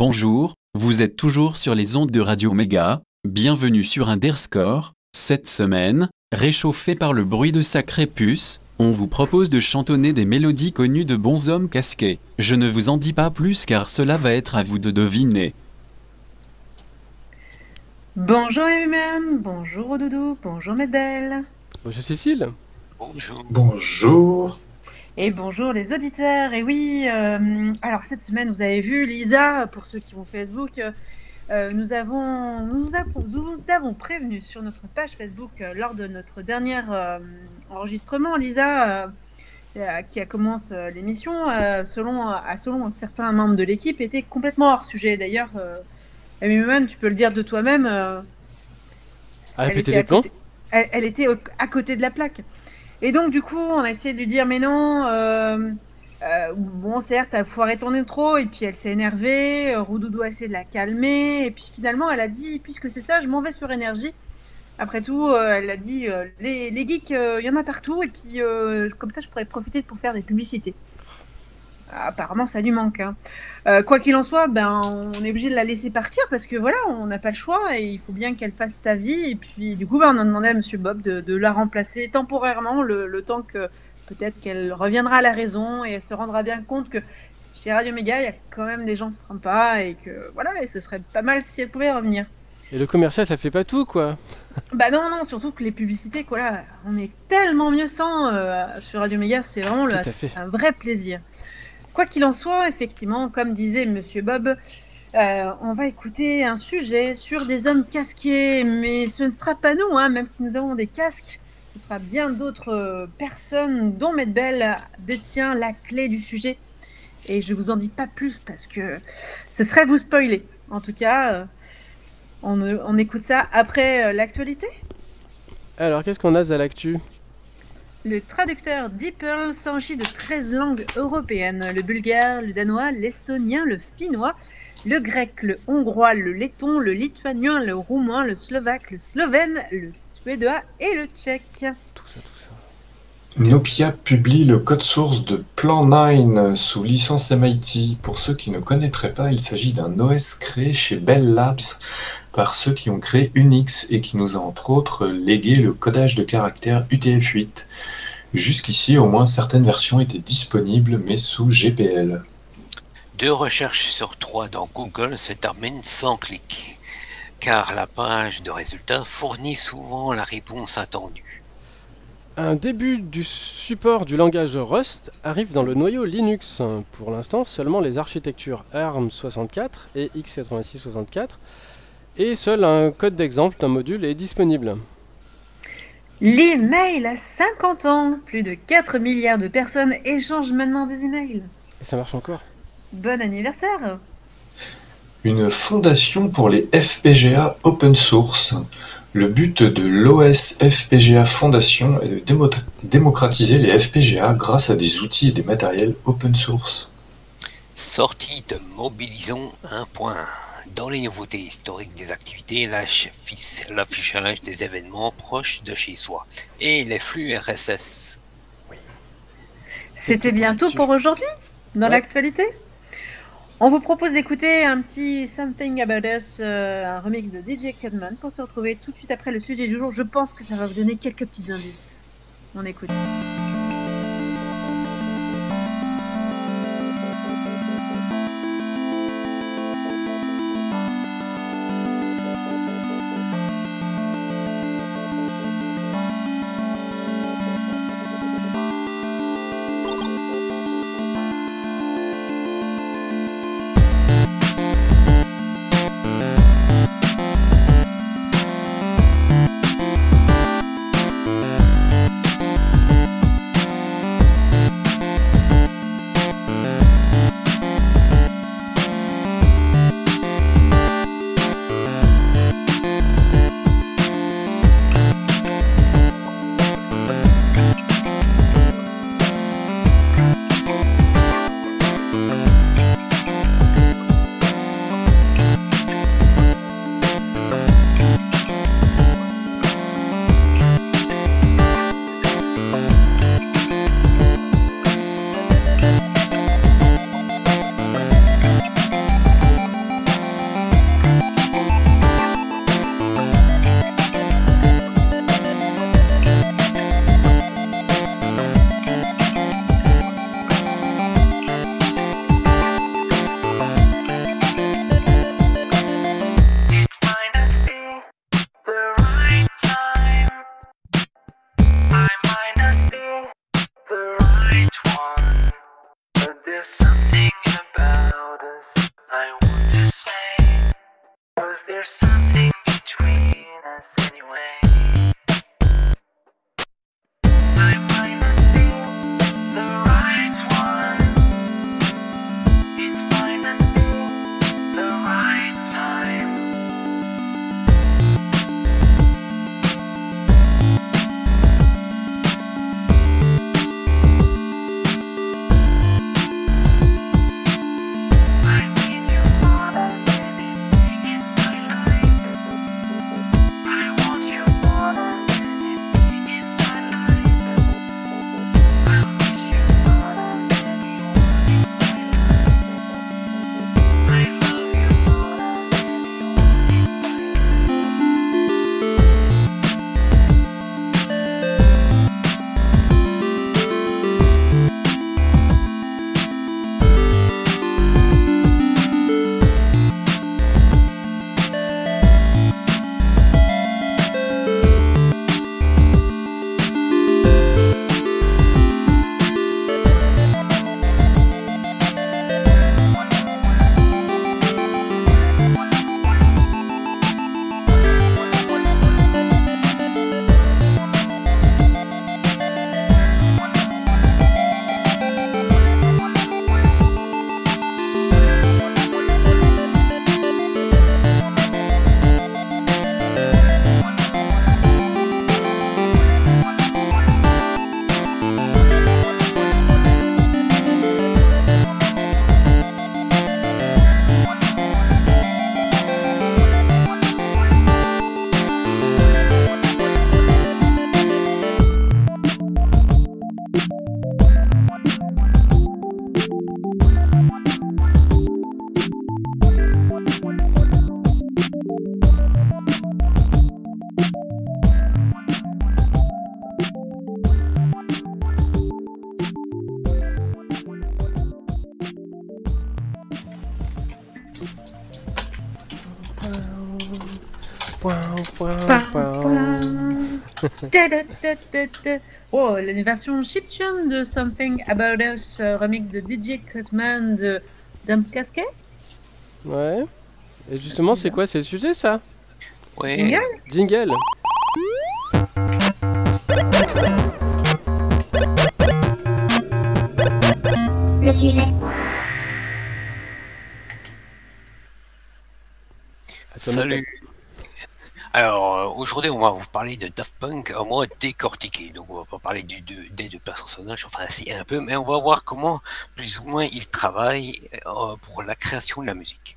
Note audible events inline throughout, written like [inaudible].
Bonjour, vous êtes toujours sur les ondes de Radio Méga, bienvenue sur Underscore. Cette semaine, réchauffé par le bruit de sacré puce, on vous propose de chantonner des mélodies connues de bons hommes casqués. Je ne vous en dis pas plus car cela va être à vous de deviner. Bonjour Eman, bonjour Doudou, bonjour Medbelle. Bonjour Cécile. Bonjour. Bonjour. Et bonjour les auditeurs. Et oui, euh, alors cette semaine, vous avez vu Lisa, pour ceux qui vont Facebook, euh, euh, nous, avons, nous, avons, nous avons prévenu sur notre page Facebook euh, lors de notre dernier enregistrement, Lisa, qui a commencé l'émission, selon, à selon certains membres de l'équipe, était complètement hors sujet. D'ailleurs, Eman, tu peux le dire de toi-même. elle était à côté- elle, elle était au- à côté de la plaque. Et donc, du coup, on a essayé de lui dire, mais non, euh, euh, bon, certes, t'as foiré ton intro, et puis elle s'est énervée, euh, Roudoudou a essayé de la calmer, et puis finalement, elle a dit, puisque c'est ça, je m'en vais sur énergie. Après tout, elle a dit, les, les geeks, il y en a partout, et puis comme ça, je pourrais profiter pour faire des publicités. Apparemment, ça lui manque. hein. Euh, quoi qu'il en soit, ben, on est obligé de la laisser partir parce que voilà, on n'a pas le choix et il faut bien qu'elle fasse sa vie. Et puis, du coup, ben, on a demandé à Monsieur Bob de, de la remplacer temporairement le, le temps que peut-être qu'elle reviendra à la raison et elle se rendra bien compte que chez Radio Méga, il y a quand même des gens sympas et que voilà, et ce serait pas mal si elle pouvait revenir. Et le commercial, ça fait pas tout, quoi. [laughs] Bah non, non, surtout que les publicités, quoi, là, on est tellement mieux sans euh, sur Radio Méga, c'est vraiment le, un vrai plaisir. Quoi qu'il en soit, effectivement, comme disait Monsieur Bob, euh, on va écouter un sujet sur des hommes casqués, mais ce ne sera pas nous, hein, même si nous avons des casques, ce sera bien d'autres euh, personnes dont Medbel détient la clé du sujet. Et je vous en dis pas plus parce que ce serait vous spoiler. En tout cas, euh, on, on écoute ça après l'actualité. Alors, qu'est-ce qu'on a à l'actu Le traducteur DeepL s'enrichit de 13 langues européennes le bulgare, le danois, l'estonien, le finnois, le grec, le hongrois, le letton, le lituanien, le roumain, le slovaque, le slovène, le suédois et le tchèque. Tout ça, tout ça. Nokia publie le code source de Plan 9 sous licence MIT. Pour ceux qui ne connaîtraient pas, il s'agit d'un OS créé chez Bell Labs par ceux qui ont créé Unix et qui nous a entre autres légué le codage de caractères UTF-8. Jusqu'ici, au moins certaines versions étaient disponibles, mais sous GPL. Deux recherches sur trois dans Google se terminent sans clic, car la page de résultats fournit souvent la réponse attendue. Un début du support du langage Rust arrive dans le noyau Linux. Pour l'instant, seulement les architectures ARM64 et x86-64. Et seul un code d'exemple d'un module est disponible. L'email a 50 ans. Plus de 4 milliards de personnes échangent maintenant des emails. Et ça marche encore. Bon anniversaire Une fondation pour les FPGA open source. Le but de l'OS FPGA Foundation est de démo- démocratiser les FPGA grâce à des outils et des matériels open source. Sortie de Mobilisons 1.1. Dans les nouveautés historiques des activités, l'affichage des événements proches de chez soi et les flux RSS. C'était bien tout là-dessus. pour aujourd'hui dans Ouais. l'actualité? On vous propose d'écouter un petit Something About Us, euh, un remix de DJ Cudman pour se retrouver tout de suite après le sujet du jour. Je pense que ça va vous donner quelques petits indices. On écoute. Oh, la version chiptune de Something About Us, euh, remix de DJ Cutman de Dump Casket. Ouais. Et justement, c'est quoi C'est le sujet, ça? Ouais. Jingle? Jingle. Le sujet. Salut. Alors, euh, aujourd'hui, on va vous parler de Daft Punk en mode décortiqué. Donc, on va pas parler des deux personnages, enfin, si, un peu, mais on va voir comment, plus ou moins, ils travaillent euh, pour la création de la musique.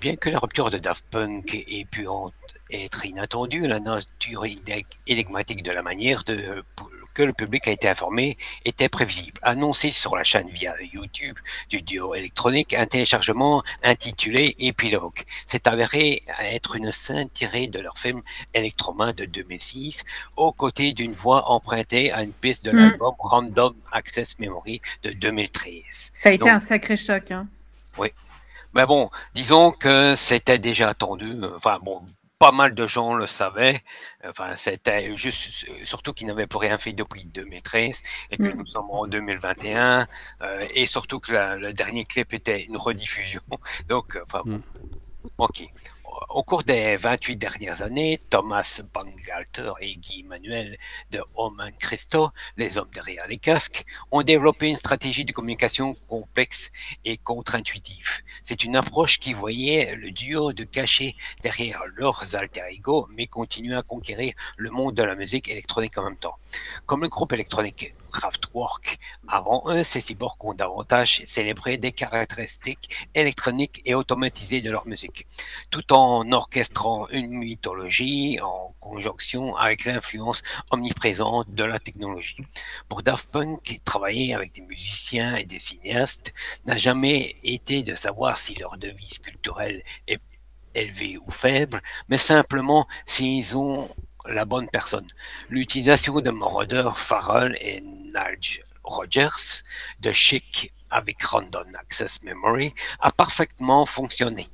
Bien que la rupture de Daft Punk ait pu être inattendue, la nature énigmatique de la manière de, pour- que le public a été informé était prévisible. Annoncé sur la chaîne via YouTube du duo électronique, un téléchargement intitulé Épilogue s'est avéré être une scène tirée de leur film Electroma de 2006, aux côtés d'une voix empruntée à une piste de Mm. l'album Random Access Memory de 2013. Ça a été Donc- un sacré choc. Hein. Mais bon, disons que c'était déjà attendu. Enfin bon, pas mal de gens le savaient. Enfin, c'était juste, surtout qu'ils n'avaient plus rien fait depuis 2013 et que Mm. nous sommes en 2021 euh, et surtout que la- le dernier clip était une rediffusion. [laughs] Donc, euh, enfin, bon. ok. Au cours des 28 dernières années, Thomas Bangalter et Guy Manuel de Oman Christo, les hommes derrière les casques, ont développé une stratégie de communication complexe et contre-intuitive. C'est une approche qui voyait le duo de cacher derrière leurs alter ego, mais continuer à conquérir le monde de la musique électronique en même temps. Comme le groupe électronique Kraftwerk, avant eux, ces cyborgs ont davantage célébré des caractéristiques électroniques et automatisées de leur musique, tout en orchestrant une mythologie en conjonction avec l'influence omniprésente de la technologie. Pour Daft Punk, travailler avec des musiciens et des cinéastes n'a jamais été de savoir si leur devise culturelle est élevée ou faible, mais simplement s'ils ont la bonne personne. L'utilisation de Moroder, Farrell et Rogers de Chic avec Random Access Memory a parfaitement fonctionné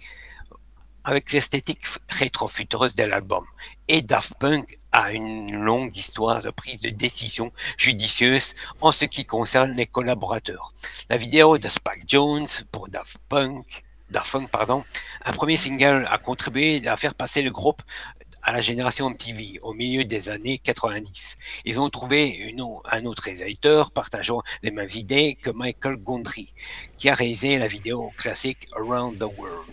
avec l'esthétique rétrofutureuse de l'album. Et Daft Punk a une longue histoire de prise de décision judicieuse en ce qui concerne les collaborateurs. La vidéo de Spike Jones pour Daft Punk, Daft Punk pardon, un premier single a contribué à faire passer le groupe à la génération MTV au milieu des années 90. Ils ont trouvé un autre réalisateur partageant les mêmes idées que Michael Gondry, qui a réalisé la vidéo classique Around the World.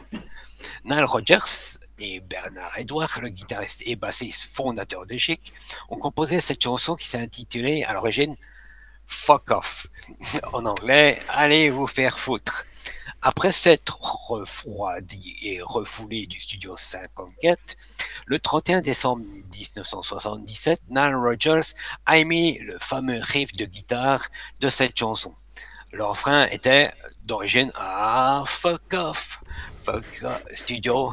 Nile Rodgers et Bernard Edouard, le guitariste et bassiste fondateur de Chic, ont composé cette chanson qui s'est intitulée à l'origine Fuck Off. [laughs] En anglais, allez vous faire foutre. Après s'être refroidi et refoulé du studio 54, le 31 décembre 1977, Nile Rodgers a émis le fameux riff de guitare de cette chanson. Le refrain était d'origine à Fuck Off, Fuck Off, Studio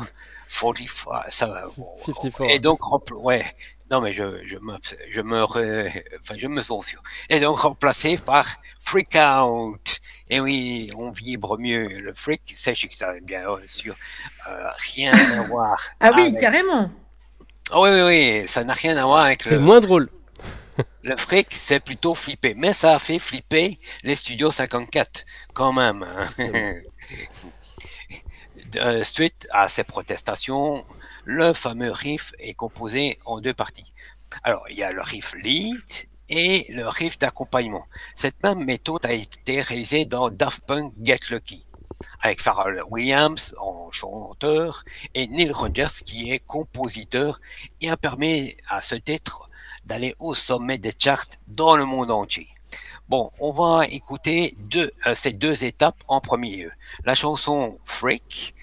45. Ça, va, bon, 54. Et donc, ouais, non mais je, je me, je me, re- enfin, je me censure. Et donc remplacé par Freak Out. Et oui, on vibre mieux. Le freak, sachez que ça a bien sûr euh, rien à [laughs] voir. Ah oui, avec- carrément. Ah oui, oui, oui, ça n'a rien à voir avec C'est le, moins drôle. [laughs] le fric, c'est plutôt flipper. Mais ça a fait flipper les studios 54, quand même. hein. C'est [laughs] Euh, suite à ces protestations, le fameux riff est composé en deux parties. Alors, il y a le riff lead et le riff d'accompagnement. Cette même méthode a été réalisée dans Daft Punk Get Lucky, avec Pharrell Williams en chanteur et Neil Rogers qui est compositeur et a permis à ce titre d'aller au sommet des charts dans le monde entier. Bon, on va écouter euh, ces deux étapes en premier lieu. La chanson Freak,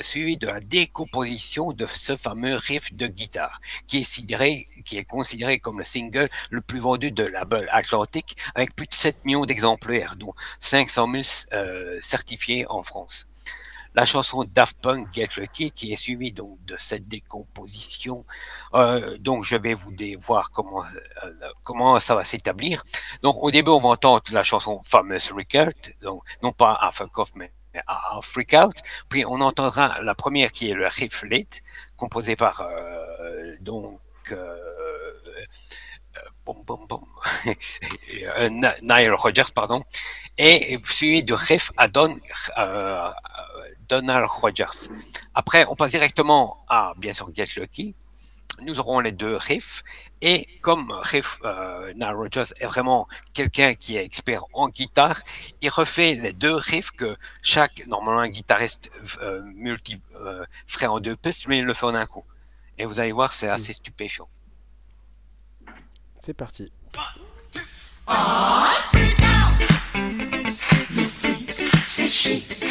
suivie de la décomposition de ce fameux riff de guitare, qui est, considéré, comme le single le plus vendu de label Atlantic, avec plus de 7 millions d'exemplaires, dont 500 000 euh, certifiés en France. La chanson Daft Punk Get Lucky, qui est suivie donc de cette décomposition. Euh, donc, je vais vous voir comment, euh, comment ça va s'établir. Donc, au début, on va entendre la chanson Famous Out, donc non pas à mais à Freak Out. Puis, on entendra la première qui est le riff lead, composé par euh, donc euh, euh, [laughs] Na- Nile Rodgers, pardon, et suivi de riff à Don, euh, Donald Rodgers. Après, on passe directement à, bien sûr, Get Lucky. Nous aurons les deux riffs. Et comme riff, euh, Nile Rodgers est vraiment quelqu'un qui est expert en guitare, il refait les deux riffs que chaque, normalement, un guitariste euh, multi euh, ferait en deux pistes, mais il le fait en un coup. Et vous allez voir, c'est assez stupéfiant. C'est parti. like the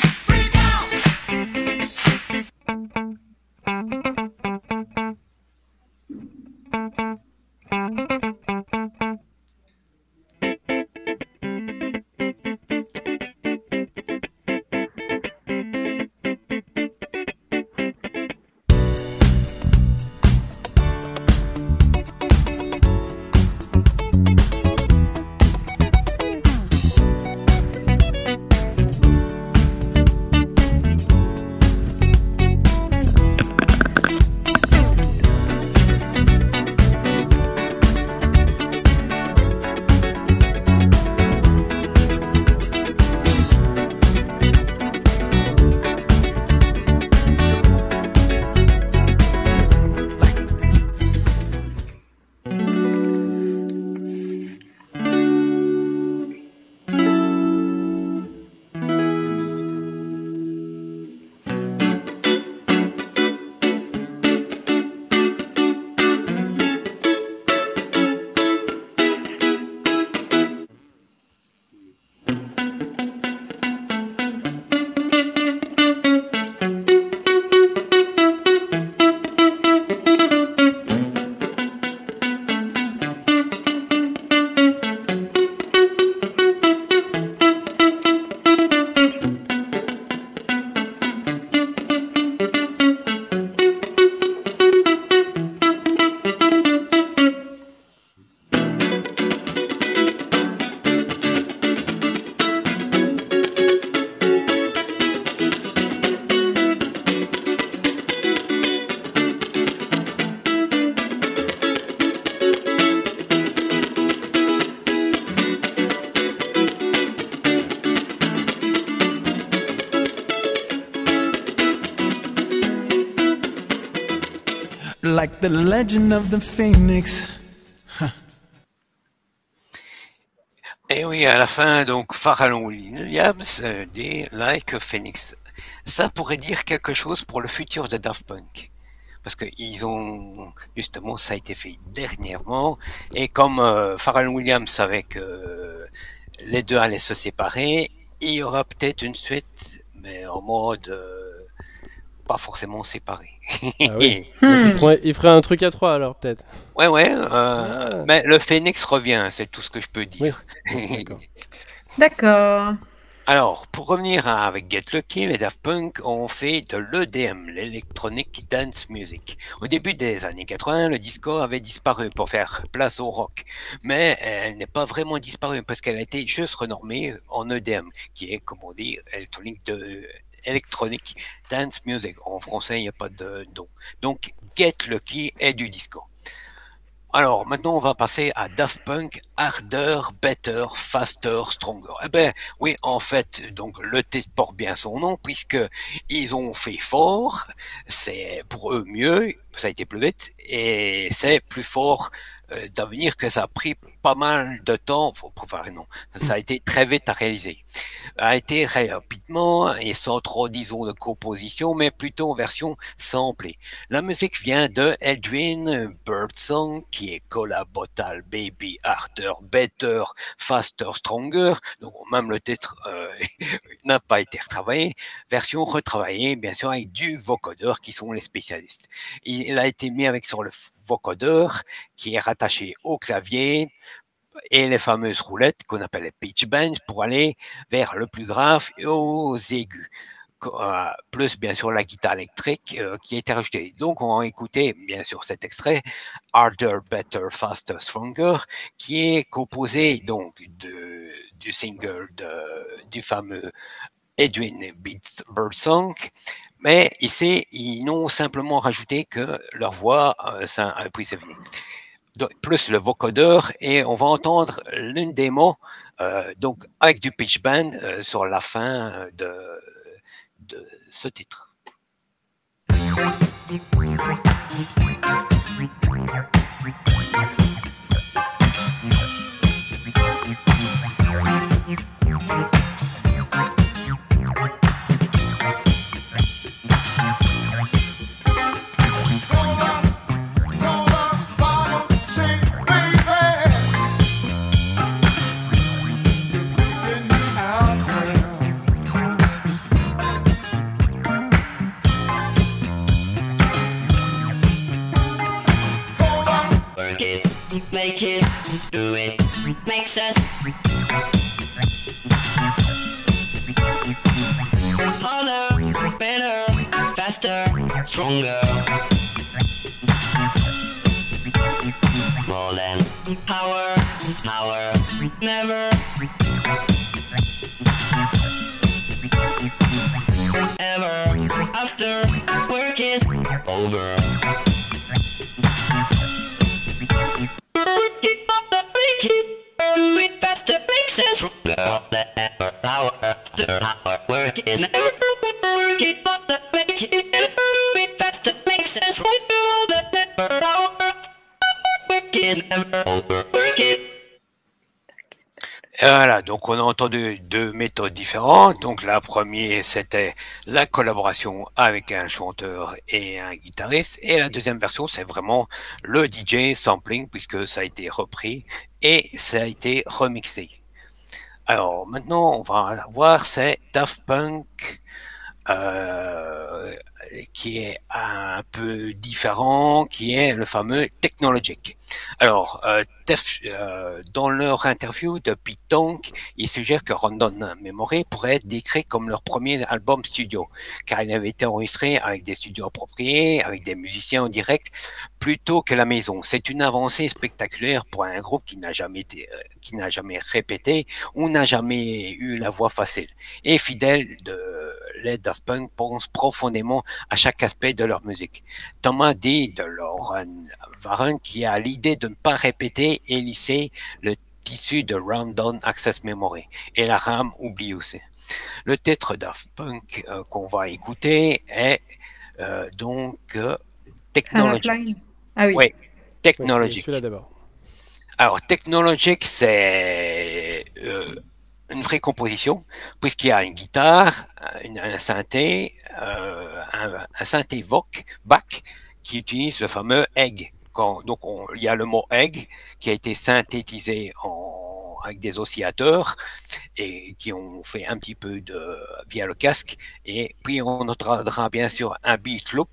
legend of the phoenix. Et oui, à la fin, donc, Pharrell Williams euh, dit Like Phoenix. Ça pourrait dire quelque chose pour le futur de Daft Punk. Parce que ils ont, justement, ça a été fait dernièrement. Et comme euh, Williams avec euh, les deux allaient se séparer, il y aura peut-être une suite, mais en mode euh, pas forcément séparé. Ah oui. [laughs] Hmm. Il, ferait, il ferait un truc à trois alors peut-être. ouais, ouais, euh, Ah. mais le Phoenix revient, c'est tout ce que je peux dire. D'accord. [laughs] D'accord. Alors, pour revenir à- avec Get Lucky, les Daft Punk ont fait de l'EDM, l'Electronic Dance Music. Au début des années 80, le disco avait disparu pour faire place au rock. Mais elle n'est pas vraiment disparue parce qu'elle a été juste renormée en EDM, qui est, comme on dit, électronique de, Electronic Dance Music. En français, il n'y a pas de don. Donc, Get Lucky est du disco. Alors, maintenant, on va passer à Daft Punk, Harder, Better, Faster, Stronger. Eh ben, oui, en fait, donc, le titre porte bien son nom, puisque ils ont fait fort, c'est pour eux mieux, ça a été plus vite, et c'est plus fort euh, d'avenir que ça a pris pas mal de temps, enfin, non, ça a été très vite à réaliser. A été très rapidement, et sans trop, disons, de composition, mais plutôt en version samplée. La musique vient de Edwin Birdsong, qui est Collabotal Baby Harder, Better, Faster, Stronger. Donc, même le titre euh, [laughs] n'a pas été retravaillé. Version retravaillée, bien sûr, avec du vocodeur, qui sont les spécialistes. Il a été mis avec sur le vocodeur, qui est rattaché au clavier, et les fameuses roulettes qu'on appelle les pitch bends pour aller vers le plus grave et aux aigus. Euh, plus bien sûr la guitare électrique euh, qui a été rajoutée. Donc on va écouter bien sûr cet extrait Harder, Better, Faster, Stronger qui est composé donc du single du fameux Edwin Beats Birdsong. Mais ici, ils n'ont simplement rajouté que leur voix, euh, ça a pris sa plus le vocodeur et on va entendre l'une des mots euh, donc avec du pitch band euh, sur la fin de, de ce titre. Makes us harder, better, faster, stronger. More than power, power, never. Ever after work is over. Voilà, donc on a entendu deux méthodes différentes. Donc la première, c'était la collaboration avec un chanteur et un guitariste. Et la deuxième version, c'est vraiment le DJ sampling, puisque ça a été repris et ça a été remixé. Alors maintenant, on va voir, c'est Daft Punk euh, qui est un peu différent, qui est le fameux Technologic. Alors, euh, euh, dans leur interview de Tong, ils suggèrent que Random Memory pourrait être décrit comme leur premier album studio, car il avait été enregistré avec des studios appropriés, avec des musiciens en direct, plutôt que la maison. C'est une avancée spectaculaire pour un groupe qui n'a jamais été, qui n'a jamais répété ou n'a jamais eu la voix facile. Et fidèle de les Daft Punk pensent profondément à chaque aspect de leur musique. Thomas dit de Lauren Warren qui a l'idée de ne pas répéter et lisser le tissu de Round Access Memory et la RAM oublie aussi. Le titre Daft Punk euh, qu'on va écouter est euh, donc euh, Technologic. Ah oui. Oui, Technologic. d'abord. Alors, Technologic, c'est une vraie composition, puisqu'il y a une guitare, un synthé, euh, un, synthé Voc, back, qui utilise le fameux egg. donc il y a le mot egg qui a été synthétisé avec des oscillateurs et qui ont fait un petit peu via le casque. Et puis on notera bien sûr un beat loop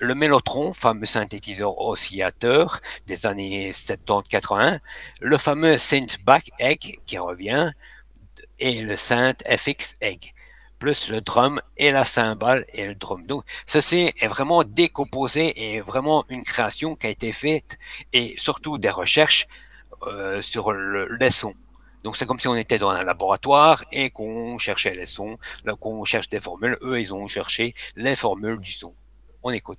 le Mellotron, fameux synthétiseur oscillateur des années 70-80, le fameux synth back egg qui revient, et le synth FX egg, plus le drum et la cymbale et le drum. Donc, ceci est vraiment décomposé et vraiment une création qui a été faite et surtout des recherches euh, sur le, les sons. Donc c'est comme si on était dans un laboratoire et qu'on cherchait les sons, qu'on cherche des formules. Eux, ils ont cherché les formules du son. On écoute.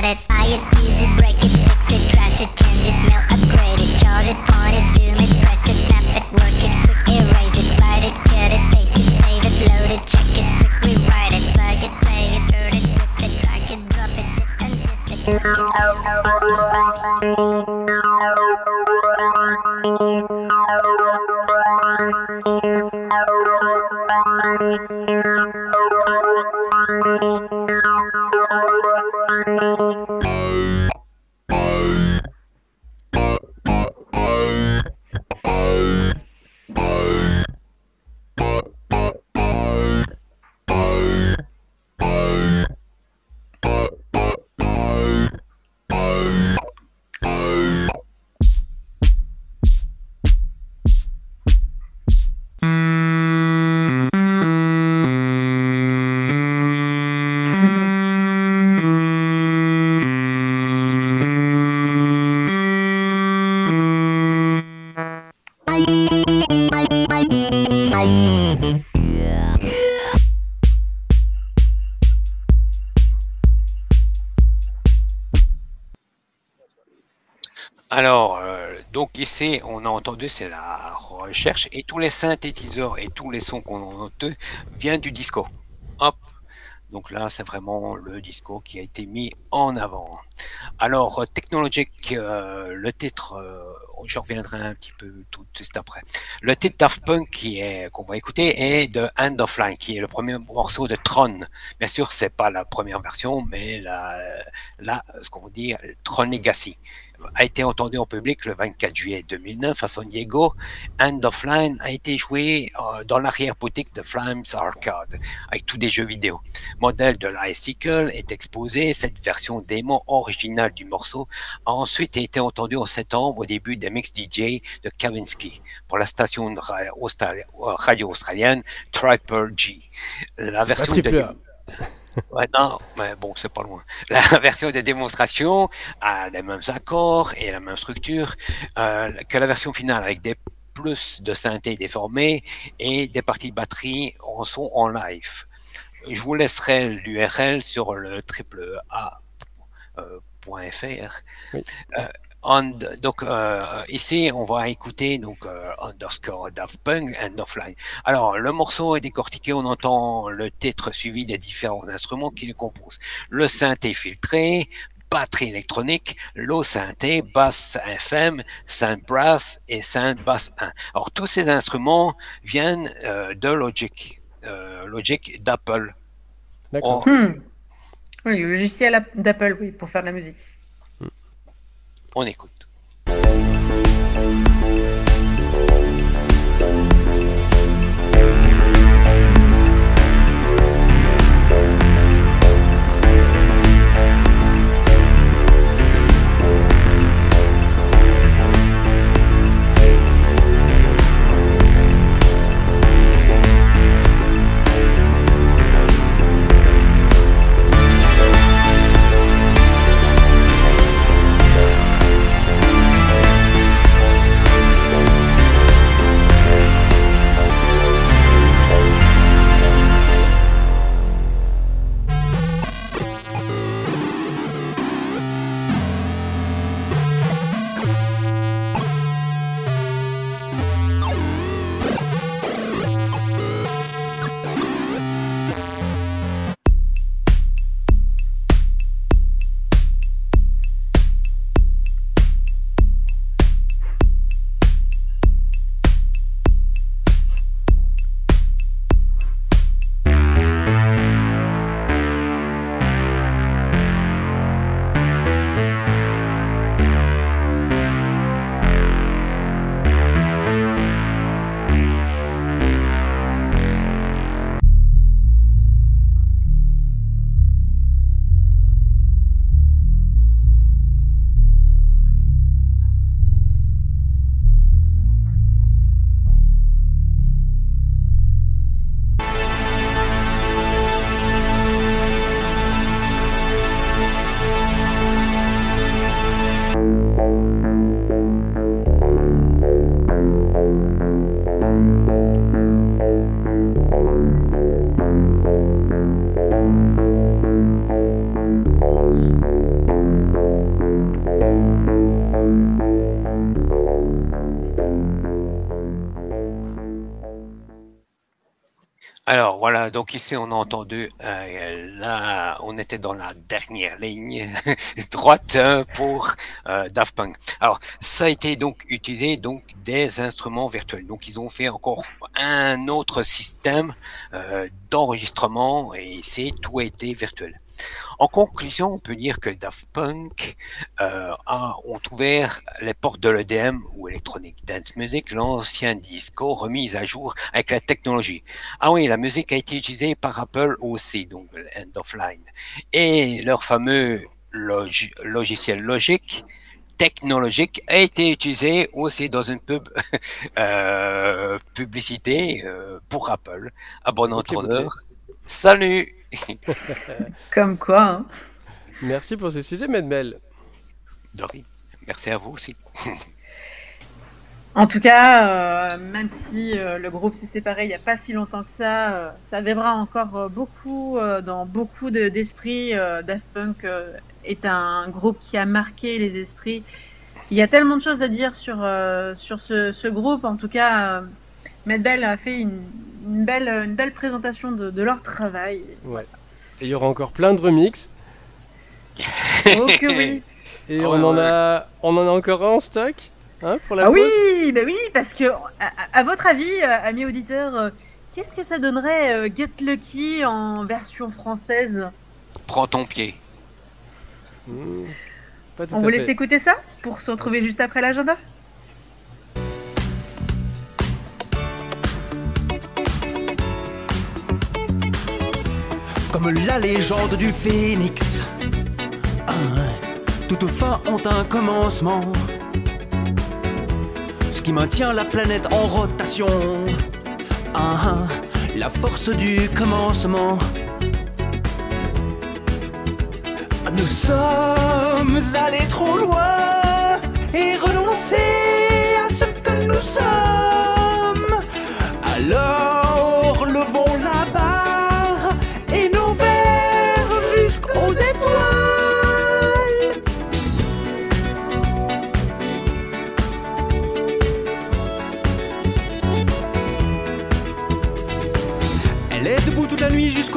at it, buy it, use it, break it, fix it, trash it, change it, mail, upgrade it, chart it, point it, zoom it, press it, snap it, work it, quick erase it, write it, cut it, paste it, save it, load it, check it, quick rewrite it, plug it, play it, turn it, rip it, drag it, drop it, zip and zip it. On a entendu, c'est la recherche, et tous les synthétiseurs et tous les sons qu'on a entendus viennent du disco. Hop. Donc là, c'est vraiment le disco qui a été mis en avant. Alors, euh, Technologic, euh, le titre, euh, je reviendrai un petit peu tout juste après. Le titre Daft Punk qui est qu'on va écouter est de End of Line, qui est le premier morceau de Tron. Bien sûr, c'est pas la première version, mais la, la ce qu'on dit Tron Legacy a été entendu en public le 24 juillet 2009 à San Diego. End of Line a été joué euh, dans l'arrière-boutique de Flames Arcade avec tous des jeux vidéo. Modèle de l'Icicle est exposé. Cette version démo originale du morceau a ensuite été entendue en septembre au début des mix DJ de Kavinsky pour la station euh, radio australienne Triple G. La version de-. Ouais, non, mais bon, c'est pas loin. La [laughs] version de démonstration a les mêmes accords et la même structure euh, que la version finale, avec des plus de synthé déformés et des parties de batterie en son en live. Je vous laisserai l'URL sur le triple A euh. Oui. Euh, on- donc euh, ici, on va écouter donc euh, underscore Daft Punk and offline. Alors le morceau est décortiqué, on entend le titre suivi des différents instruments qui le composent. Le synthé filtré, batterie électronique, low synthé, basse FM, synth brass et synth bass 1. Alors tous ces instruments viennent euh, de Logic, euh, Logic d'Apple. D'accord. Hmm. Oui, le logiciel app- d'Apple, oui, pour faire de la musique. On écoute. Alors voilà, donc ici on a entendu, euh, là on était dans la dernière ligne [laughs] droite hein, pour euh, Daft Punk. Alors ça a été donc utilisé donc des instruments virtuels. Donc ils ont fait encore un autre système euh, d'enregistrement et c'est tout été virtuel. En conclusion, on peut dire que Daft Punk euh, a, ont ouvert les portes de l'EDM ou Electronic Dance Music, l'ancien disco remis à jour avec la technologie. Ah oui, la musique a été utilisée par Apple aussi, donc End of Line. Et leur fameux log- logiciel Logic technologique a été utilisé aussi dans une pub [laughs] euh, publicité euh, pour Apple. À bon Ok, entendeur. Salut [laughs] Comme quoi, hein. Merci pour ce sujet, Medmel. Rien. Merci à vous aussi. [laughs] En tout cas, euh, même si euh, le groupe s'est séparé il n'y a pas si longtemps que ça, euh, ça vivra encore euh, beaucoup euh, dans beaucoup de- d'esprits. Euh, Daft Punk euh, est un groupe qui a marqué les esprits. Il y a tellement de choses à dire sur, euh, sur ce, ce groupe. En tout cas, Matt Bell a fait une, une belle, une belle présentation de, de leur travail. Ouais. Et il y aura encore plein de remixes. Oh que oui [laughs] Et Ah ouais, on, en ouais. a, on en a encore un en stock hein, pour la Ah pause oui, bah oui, parce que, à, votre avis, euh, amis auditeurs, euh, qu'est-ce que ça donnerait euh, Get Lucky en version française? Prends ton pied. Hmm, On vous fait. laisse écouter ça pour se retrouver juste après l'agenda? La légende du phénix. Ah, ouais. Toutes fins ont un commencement. Ce qui maintient la planète en rotation. Ah, ah, la force du commencement. Nous sommes allés trop loin et renoncés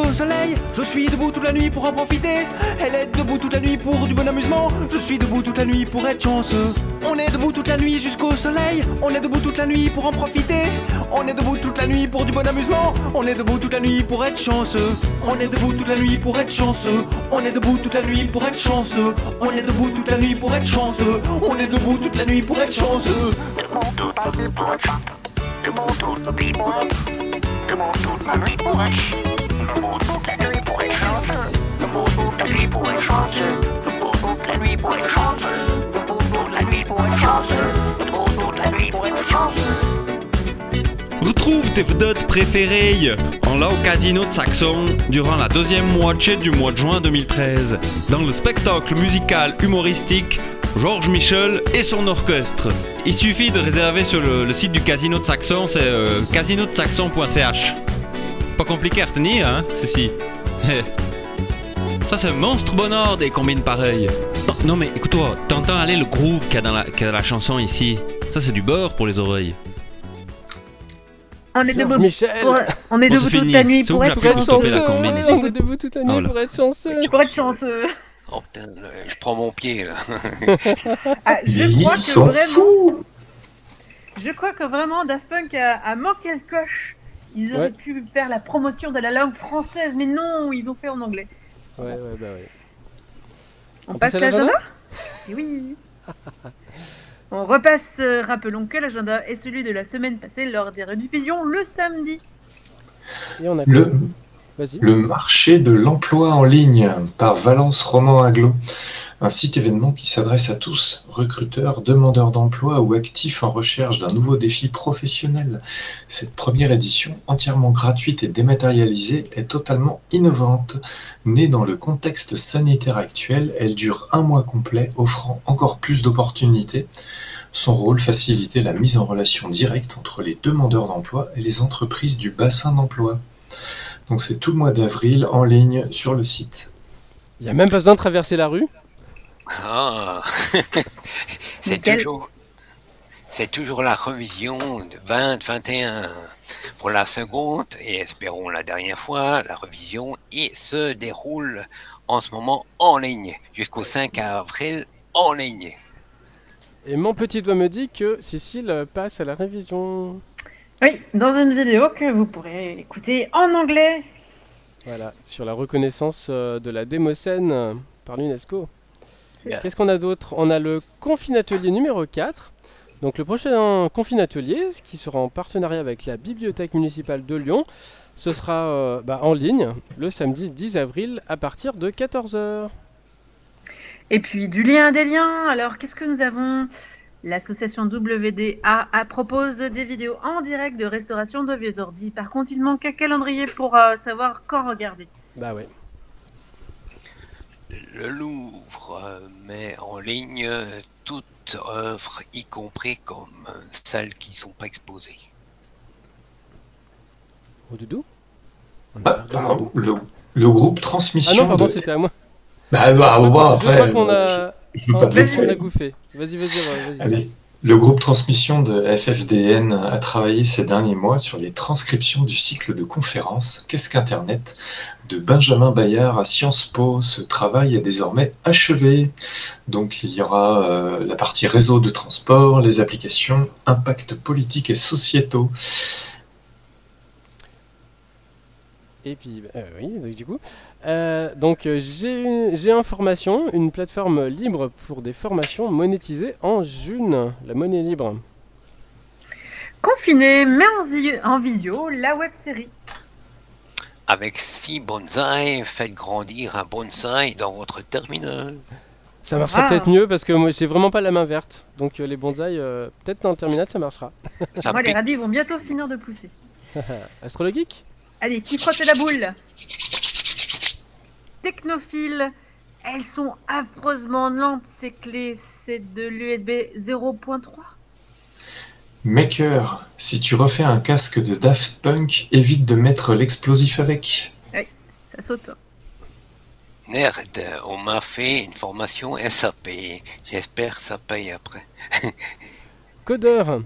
nuit jusqu'au soleil. Je suis debout toute la nuit pour en profiter. Elle est debout toute la nuit pour du bon amusement. Je suis debout toute la nuit pour être chanceux. On est debout toute la nuit jusqu'au soleil. On est debout toute la nuit pour en profiter. On est debout toute la nuit pour du bon amusement. On est debout toute la nuit pour être chanceux. On est debout toute la nuit pour être chanceux. On est debout toute la nuit pour être chanceux. On est debout toute la nuit pour être chanceux. On est debout toute la nuit pour être chanceux. Retrouve tes vedettes préférées en là au Casino de Saxon durant la deuxième moitié du mois de juin 2013 dans le spectacle musical humoristique Georges Michel et son orchestre. Il suffit de réserver sur le, site du Casino de Saxon, c'est euh, casinodesaxon.ch. Pas compliqué à retenir, hein, ceci. [laughs] Ça c'est un monstre bonheur des combines pareilles. Non, non, mais écoute-toi, t'entends aller le groove qu'il y a dans la, qu'il y a dans la chanson ici. Ça c'est du beurre pour les oreilles. On est debout, Michel pour- on est Bon, debout c'est toute la nuit pour être chanceux. On est debout toute la nuit voilà. pour être chanceux. Pour être chanceux. Oh putain, euh, je prends mon pied là. [laughs] Ah, je crois que vraiment, je crois que vraiment Daft Punk a, a manqué le coche. Ils auraient Ouais. pu faire la promotion de la langue française, mais non, ils ont fait en anglais. Ouais, ouais, bah ouais. On, On passe l'agenda Oui. [laughs] On repasse, euh, rappelons que l'agenda est celui de la semaine passée lors des rediffusions le samedi. Et on a Le, le marché de l'emploi en ligne par Valence Roman Aglo, un site événement qui s'adresse à tous, recruteurs, demandeurs d'emploi ou actifs en recherche d'un nouveau défi professionnel. Cette première édition, entièrement gratuite et dématérialisée, est totalement innovante. Née dans le contexte sanitaire actuel, elle dure un mois complet, offrant encore plus d'opportunités. Son rôle, faciliter la mise en relation directe entre les demandeurs d'emploi et les entreprises du bassin d'emploi. Donc c'est tout le mois d'avril en ligne sur le site. Il y a même pas besoin de traverser la rue. Ah. [laughs] c'est toujours la revision de 20-21 pour la seconde et espérons la dernière fois, la revision et se déroule en ce moment en ligne jusqu'au 5 avril en ligne. Et mon petit doigt me dit que Cécile passe à la révision. Oui, dans une vidéo que vous pourrez écouter en anglais. Voilà, sur la reconnaissance euh, de la démocène euh, par l'UNESCO. Yes. Qu'est-ce qu'on a d'autre On a le Confinatelier numéro 4. Donc le prochain Confinatelier, qui sera en partenariat avec la Bibliothèque municipale de Lyon, ce sera euh, bah, en ligne le samedi 10 avril à partir de 14h. Et puis du lien des liens. Alors qu'est-ce que nous avons? L'association WDA a propose des vidéos en direct de restauration de vieux ordi. Par contre, il manque un calendrier pour euh, savoir quand regarder. Bah ouais. Le Louvre met en ligne toutes toute œuvre, y compris comme celles qui sont pas exposées. Rodoudou On a Ah, pardon, le, le groupe Ah transmission non, pardon, de... c'était à moi. Bah, bah, bah, je après, crois qu'on a... je, je veux pas te on laisser. a gouffé. Vas-y, vas-y, vas-y. Allez. Le groupe transmission de FFDN a travaillé ces derniers mois sur les transcriptions du cycle de conférences Qu'est-ce qu'Internet de Benjamin Bayard à Sciences Po. Ce travail est désormais achevé. Donc il y aura euh, la partie réseau de transport, les applications, impacts politiques et sociétaux. Et puis, euh, oui, donc du coup. euh, donc, euh, j'ai une- j'ai Information, une plateforme libre pour des formations monétisées en June. La monnaie libre. Confiné, mais en, en visio, la web série. Avec six bonsaïs, faites grandir un bonsaï dans votre terminal. Ça marchera Ah. peut-être mieux parce que moi, j'ai vraiment pas la main verte. Donc, euh, les bonsaïs, euh, peut-être dans le terminal, ça marchera. Ça Moi, les radis vont bientôt finir de pousser. [laughs] Astrologique? Allez, qui frotte la boule Technophile, elles sont affreusement lentes, ces clés. C'est de l'USB 0.3 Maker, si tu refais un casque de Daft Punk, évite de mettre l'explosif avec. Ça saute. Nerd, on m'a fait une formation SAP. J'espère que ça paye après. Codeur.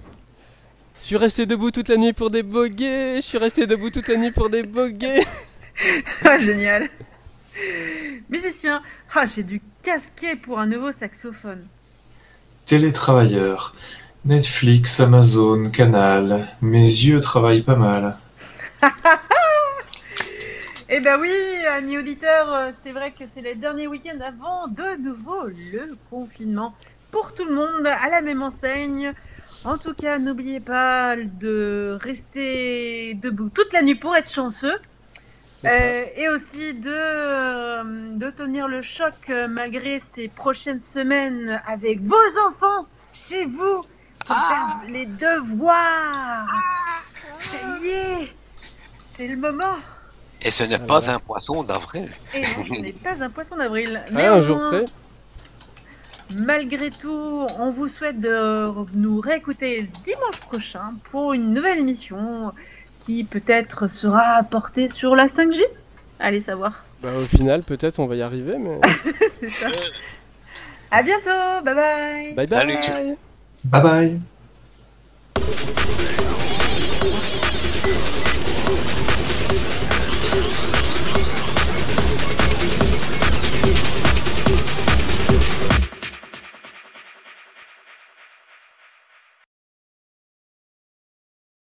Je suis resté debout toute la nuit pour des boguets. Je suis resté debout toute la nuit pour des boguets. [laughs] Ah, génial. Musicien, ah, j'ai dû casquer pour un nouveau saxophone. Télétravailleur, Netflix, Amazon, Canal, mes yeux travaillent pas mal. [laughs] Eh ben oui, amis auditeurs, euh, c'est vrai que c'est les derniers week-ends avant de nouveau le confinement pour tout le monde à la même enseigne. En tout cas, n'oubliez pas de rester debout toute la nuit pour être chanceux. Euh, et aussi de, euh, de tenir le choc euh, malgré ces prochaines semaines avec vos enfants chez vous pour faire les devoirs. Ça y est, c'est le moment. Et ce n'est Ah pas un poisson d'avril. Et non, ce n'est pas un poisson d'avril. Ah, un jour près. Malgré tout, on vous souhaite de nous réécouter dimanche prochain pour une nouvelle émission qui peut-être sera portée sur la 5G. Allez savoir. Bah, au final, peut-être on va y arriver, mais. [laughs] C'est ça. À bientôt. Bye bye. Bye Salut. bye. Bye bye